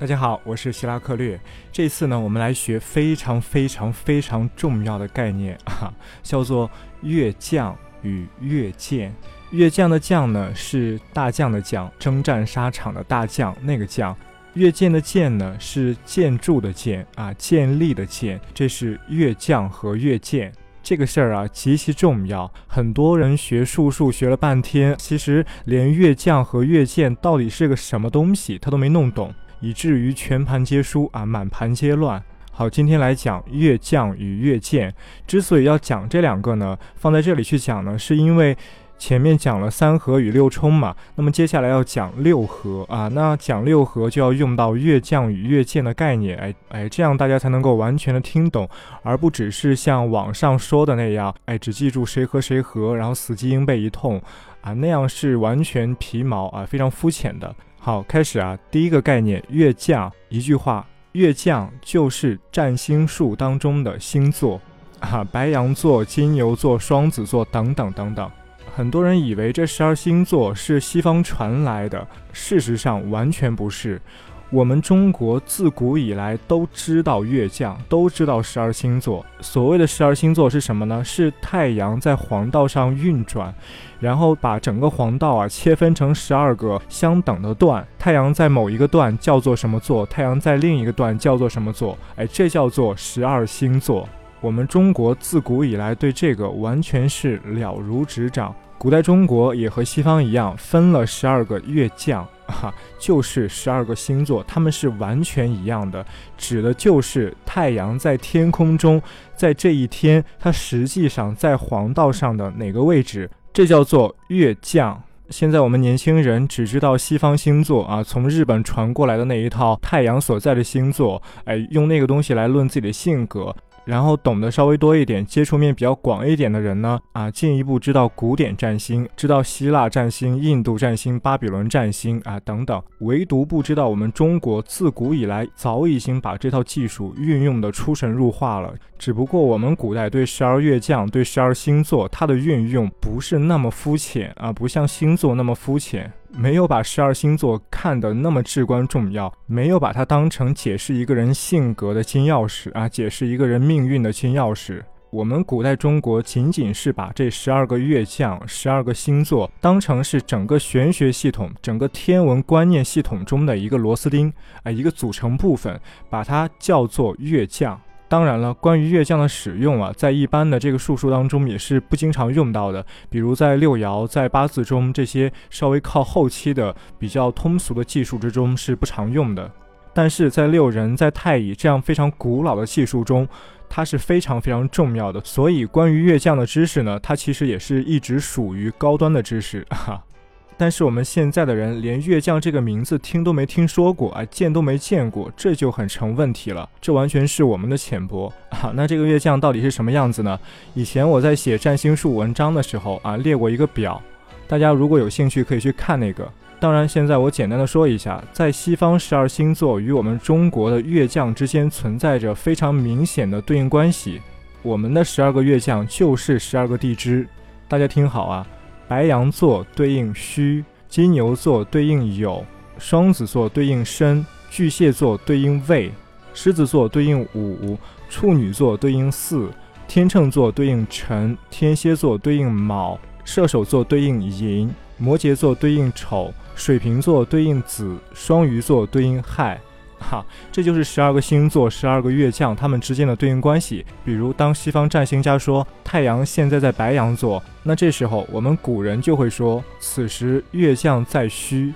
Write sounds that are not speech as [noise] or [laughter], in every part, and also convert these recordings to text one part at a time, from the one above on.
大家好，我是希拉克略。这次呢，我们来学非常非常非常重要的概念啊，[laughs] 叫做越将与越舰。越将的将呢，是大将的将，征战沙场的大将那个将；越舰的舰呢，是建筑的建啊，建立的建。这是越将和越舰。这个事儿啊极其重要，很多人学术数学了半天，其实连越将和越舰到底是个什么东西，他都没弄懂。以至于全盘皆输啊，满盘皆乱。好，今天来讲越将与越舰。之所以要讲这两个呢，放在这里去讲呢，是因为前面讲了三合与六冲嘛。那么接下来要讲六合啊，那讲六合就要用到越将与越舰的概念。哎哎，这样大家才能够完全的听懂，而不只是像网上说的那样，哎，只记住谁和谁合，然后死记硬背一通啊，那样是完全皮毛啊，非常肤浅的。好，开始啊！第一个概念，月将，一句话，月将就是占星术当中的星座，[laughs] 啊，白羊座、金牛座、双子座等等等等。很多人以为这十二星座是西方传来的，事实上完全不是。我们中国自古以来都知道月将，都知道十二星座。所谓的十二星座是什么呢？是太阳在黄道上运转，然后把整个黄道啊切分成十二个相等的段。太阳在某一个段叫做什么座？太阳在另一个段叫做什么座？哎，这叫做十二星座。我们中国自古以来对这个完全是了如指掌。古代中国也和西方一样，分了十二个月将。[laughs] 哈，就是十二个星座，它们是完全一样的，指的就是太阳在天空中，在这一天，它实际上在黄道上的哪个位置，这叫做月将。现在我们年轻人只知道西方星座啊，从日本传过来的那一套太阳所在的星座，哎，用那个东西来论自己的性格。然后懂得稍微多一点，接触面比较广一点的人呢，啊，进一步知道古典占星，知道希腊占星、印度占星、巴比伦占星啊等等，唯独不知道我们中国自古以来早已经把这套技术运用的出神入化了。只不过我们古代对十二月将、对十二星座它的运用不是那么肤浅啊，不像星座那么肤浅。没有把十二星座看得那么至关重要，没有把它当成解释一个人性格的金钥匙啊，解释一个人命运的金钥匙。我们古代中国仅仅是把这十二个月将、十二个星座当成是整个玄学系统、整个天文观念系统中的一个螺丝钉啊，一个组成部分，把它叫做月将。当然了，关于月将的使用啊，在一般的这个术数当中也是不经常用到的。比如在六爻、在八字中这些稍微靠后期的、比较通俗的技术之中是不常用的。但是在六壬、在太乙这样非常古老的技术中，它是非常非常重要的。所以，关于月将的知识呢，它其实也是一直属于高端的知识哈。[laughs] 但是我们现在的人连月将这个名字听都没听说过啊，见都没见过，这就很成问题了。这完全是我们的浅薄啊。那这个月将到底是什么样子呢？以前我在写占星术文章的时候啊，列过一个表，大家如果有兴趣可以去看那个。当然，现在我简单的说一下，在西方十二星座与我们中国的月将之间存在着非常明显的对应关系。我们的十二个月将就是十二个地支，大家听好啊。白羊座对应戌，金牛座对应酉，双子座对应申，巨蟹座对应未，狮子座对应午，处女座对应巳，天秤座对应辰，天蝎座对应卯，射手座对应寅，摩羯座对应丑，水瓶座对应子，双鱼座对应亥。哈，这就是十二个星座、十二个月将它们之间的对应关系。比如，当西方占星家说太阳现在在白羊座，那这时候我们古人就会说此时月将在戌；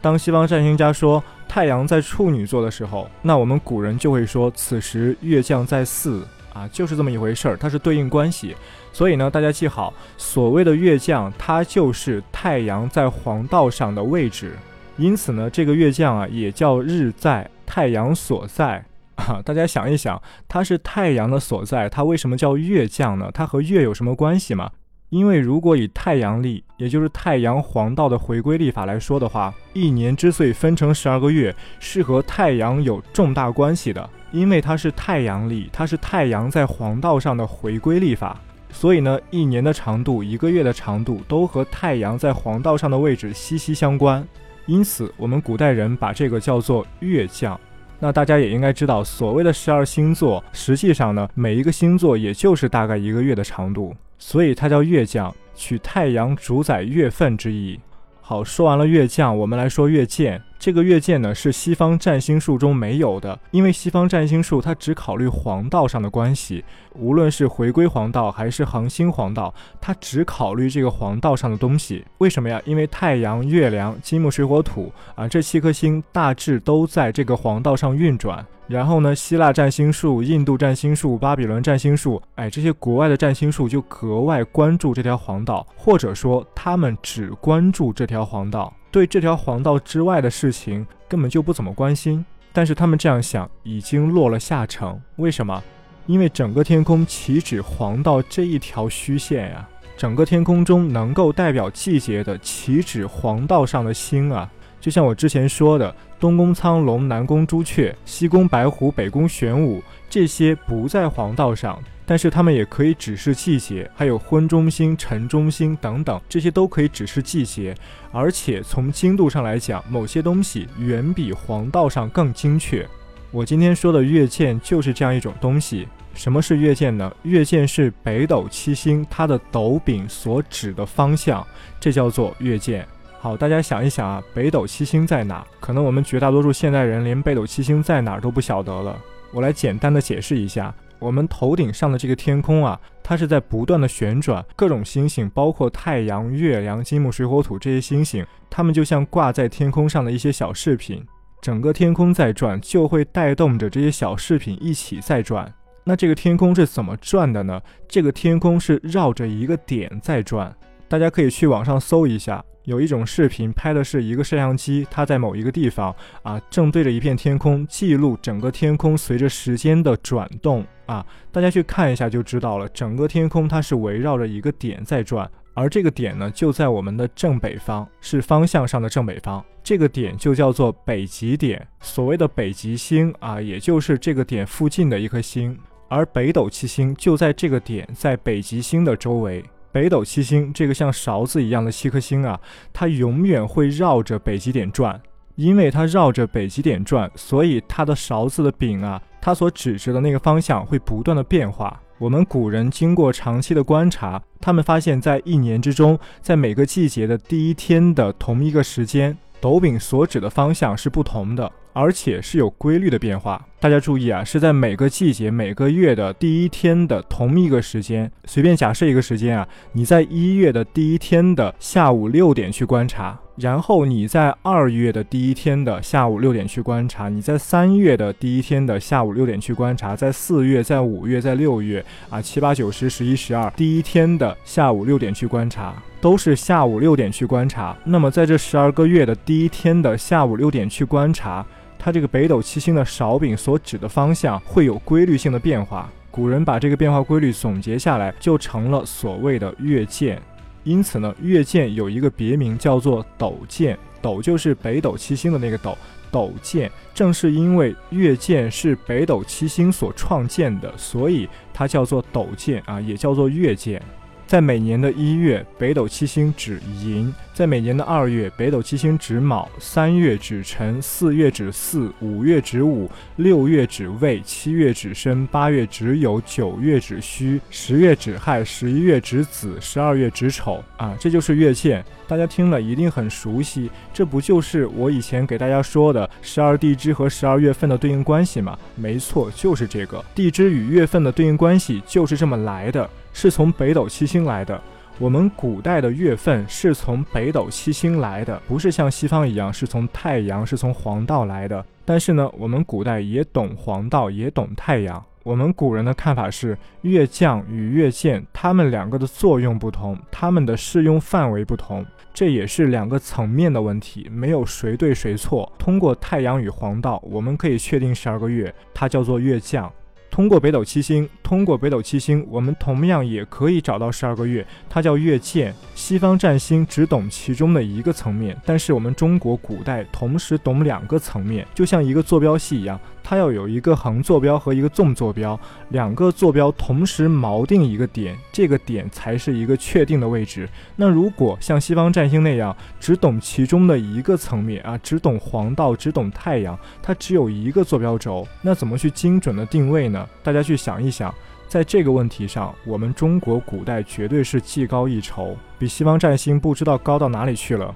当西方占星家说太阳在处女座的时候，那我们古人就会说此时月将在巳。啊，就是这么一回事儿，它是对应关系。所以呢，大家记好，所谓的月将，它就是太阳在黄道上的位置。因此呢，这个月将啊，也叫日在太阳所在 [laughs] 啊。大家想一想，它是太阳的所在，它为什么叫月将呢？它和月有什么关系吗？因为如果以太阳历，也就是太阳黄道的回归历法来说的话，一年之所以分成十二个月，是和太阳有重大关系的。因为它是太阳历，它是太阳在黄道上的回归历法，所以呢，一年的长度、一个月的长度都和太阳在黄道上的位置息息相关。因此我们古代人把这个叫做月将。那大家也应该知道，所谓的十二星座，实际上呢，每一个星座也就是大概一个月的长度，所以它叫月将，取太阳主宰月份之意。好，说完了月将，我们来说月见。这个月见呢，是西方占星术中没有的，因为西方占星术它只考虑黄道上的关系，无论是回归黄道还是恒星黄道，它只考虑这个黄道上的东西。为什么呀？因为太阳、月亮、金木水火土啊，这七颗星大致都在这个黄道上运转。然后呢，希腊占星术、印度占星术、巴比伦占星术，哎，这些国外的占星术就格外关注这条黄道，或者说他们只关注这条黄道。对这条黄道之外的事情根本就不怎么关心，但是他们这样想已经落了下乘。为什么？因为整个天空岂止黄道这一条虚线呀？整个天空中能够代表季节的岂止黄道上的星啊？就像我之前说的，东宫苍龙，南宫朱雀，西宫白虎，北宫玄武，这些不在黄道上。但是它们也可以指示季节，还有昏中星、晨中星等等，这些都可以指示季节。而且从精度上来讲，某些东西远比黄道上更精确。我今天说的月见就是这样一种东西。什么是月见呢？月见是北斗七星它的斗柄所指的方向，这叫做月见。好，大家想一想啊，北斗七星在哪？可能我们绝大多数现代人连北斗七星在哪儿都不晓得了。我来简单的解释一下。我们头顶上的这个天空啊，它是在不断的旋转，各种星星，包括太阳、月亮、金木水火土这些星星，它们就像挂在天空上的一些小饰品。整个天空在转，就会带动着这些小饰品一起在转。那这个天空是怎么转的呢？这个天空是绕着一个点在转。大家可以去网上搜一下。有一种视频拍的是一个摄像机，它在某一个地方啊，正对着一片天空，记录整个天空随着时间的转动啊。大家去看一下就知道了，整个天空它是围绕着一个点在转，而这个点呢就在我们的正北方，是方向上的正北方。这个点就叫做北极点，所谓的北极星啊，也就是这个点附近的一颗星，而北斗七星就在这个点，在北极星的周围。北斗七星这个像勺子一样的七颗星啊，它永远会绕着北极点转，因为它绕着北极点转，所以它的勺子的柄啊，它所指着的那个方向会不断的变化。我们古人经过长期的观察，他们发现，在一年之中，在每个季节的第一天的同一个时间，斗柄所指的方向是不同的。而且是有规律的变化，大家注意啊，是在每个季节、每个月的第一天的同一个时间。随便假设一个时间啊，你在一月的第一天的下午六点去观察。然后你在二月的第一天的下午六点去观察，你在三月的第一天的下午六点去观察，在四月、在五月、在六月啊，七八九十十一十二第一天的下午六点去观察，都是下午六点去观察。那么在这十二个月的第一天的下午六点去观察，它这个北斗七星的勺柄所指的方向会有规律性的变化。古人把这个变化规律总结下来，就成了所谓的月见。因此呢，月见有一个别名叫做斗见，斗就是北斗七星的那个斗，斗见正是因为月见是北斗七星所创建的，所以它叫做斗见啊，也叫做月见。在每年的一月，北斗七星指寅；在每年的二月，北斗七星指卯；三月指辰；四月指巳；五月指午；六月指未；七月指申；八月指酉；九月指戌；十月指亥；十一月指子；十二月指丑。啊，这就是月见，大家听了一定很熟悉。这不就是我以前给大家说的十二地支和十二月份的对应关系吗？没错，就是这个地支与月份的对应关系就是这么来的。是从北斗七星来的。我们古代的月份是从北斗七星来的，不是像西方一样是从太阳、是从黄道来的。但是呢，我们古代也懂黄道，也懂太阳。我们古人的看法是，月将与月见，它们两个的作用不同，它们的适用范围不同，这也是两个层面的问题，没有谁对谁错。通过太阳与黄道，我们可以确定十二个月，它叫做月将。通过北斗七星，通过北斗七星，我们同样也可以找到十二个月，它叫月见。西方占星只懂其中的一个层面，但是我们中国古代同时懂两个层面，就像一个坐标系一样。它要有一个横坐标和一个纵坐标，两个坐标同时锚定一个点，这个点才是一个确定的位置。那如果像西方占星那样只懂其中的一个层面啊，只懂黄道，只懂太阳，它只有一个坐标轴，那怎么去精准的定位呢？大家去想一想。在这个问题上，我们中国古代绝对是技高一筹，比西方占星不知道高到哪里去了。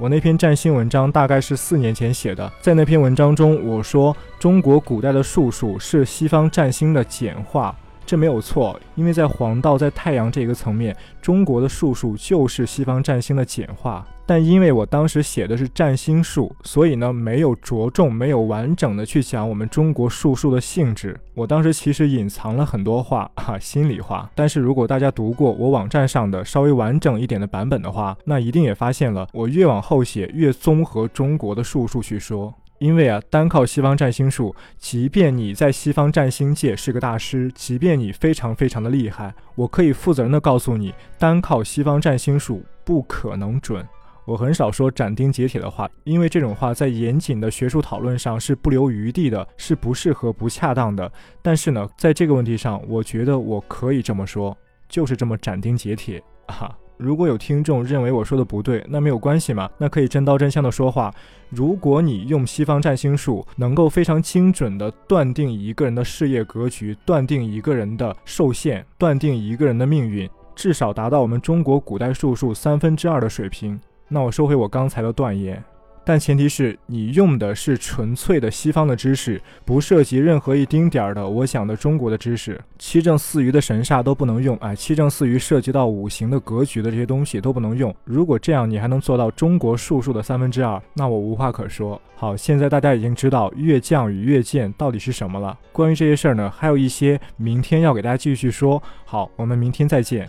我那篇占星文章大概是四年前写的，在那篇文章中，我说中国古代的术数是西方占星的简化。这没有错，因为在黄道在太阳这个层面，中国的术数就是西方占星的简化。但因为我当时写的是占星术，所以呢没有着重、没有完整的去讲我们中国术数的性质。我当时其实隐藏了很多话 [laughs] 啊，心里话。但是如果大家读过我网站上的稍微完整一点的版本的话，那一定也发现了，我越往后写越综合中国的术数去说。因为啊，单靠西方占星术，即便你在西方占星界是个大师，即便你非常非常的厉害，我可以负责任的告诉你，单靠西方占星术不可能准。我很少说斩钉截铁的话，因为这种话在严谨的学术讨论上是不留余地的，是不适合、不恰当的。但是呢，在这个问题上，我觉得我可以这么说，就是这么斩钉截铁啊。如果有听众认为我说的不对，那没有关系嘛，那可以真刀真枪的说话。如果你用西方占星术能够非常精准的断定一个人的事业格局，断定一个人的受限，断定一个人的命运，至少达到我们中国古代术数三分之二的水平，那我收回我刚才的断言。但前提是你用的是纯粹的西方的知识，不涉及任何一丁点儿的我讲的中国的知识。七正四余的神煞都不能用，哎，七正四余涉及到五行的格局的这些东西都不能用。如果这样你还能做到中国术数的三分之二，那我无话可说。好，现在大家已经知道月降与月见到底是什么了。关于这些事儿呢，还有一些明天要给大家继续说。好，我们明天再见。